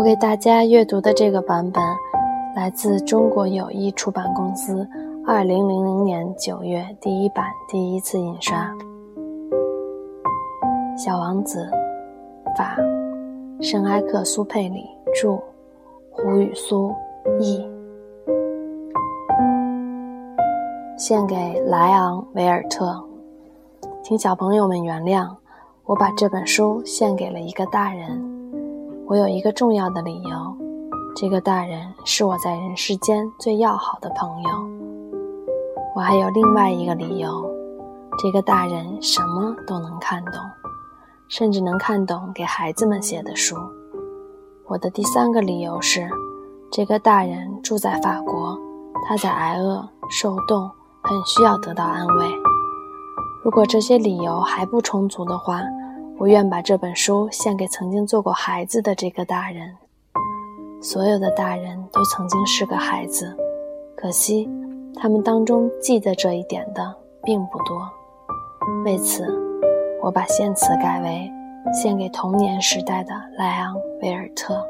我给大家阅读的这个版本，来自中国友谊出版公司二零零零年九月第一版第一次印刷，《小王子》，法，圣埃克苏佩里著，胡语苏译，献给莱昂·维尔特，请小朋友们原谅，我把这本书献给了一个大人。我有一个重要的理由，这个大人是我在人世间最要好的朋友。我还有另外一个理由，这个大人什么都能看懂，甚至能看懂给孩子们写的书。我的第三个理由是，这个大人住在法国，他在挨饿受冻，很需要得到安慰。如果这些理由还不充足的话，我愿把这本书献给曾经做过孩子的这个大人。所有的大人都曾经是个孩子，可惜他们当中记得这一点的并不多。为此，我把献词改为献给童年时代的莱昂·维尔特。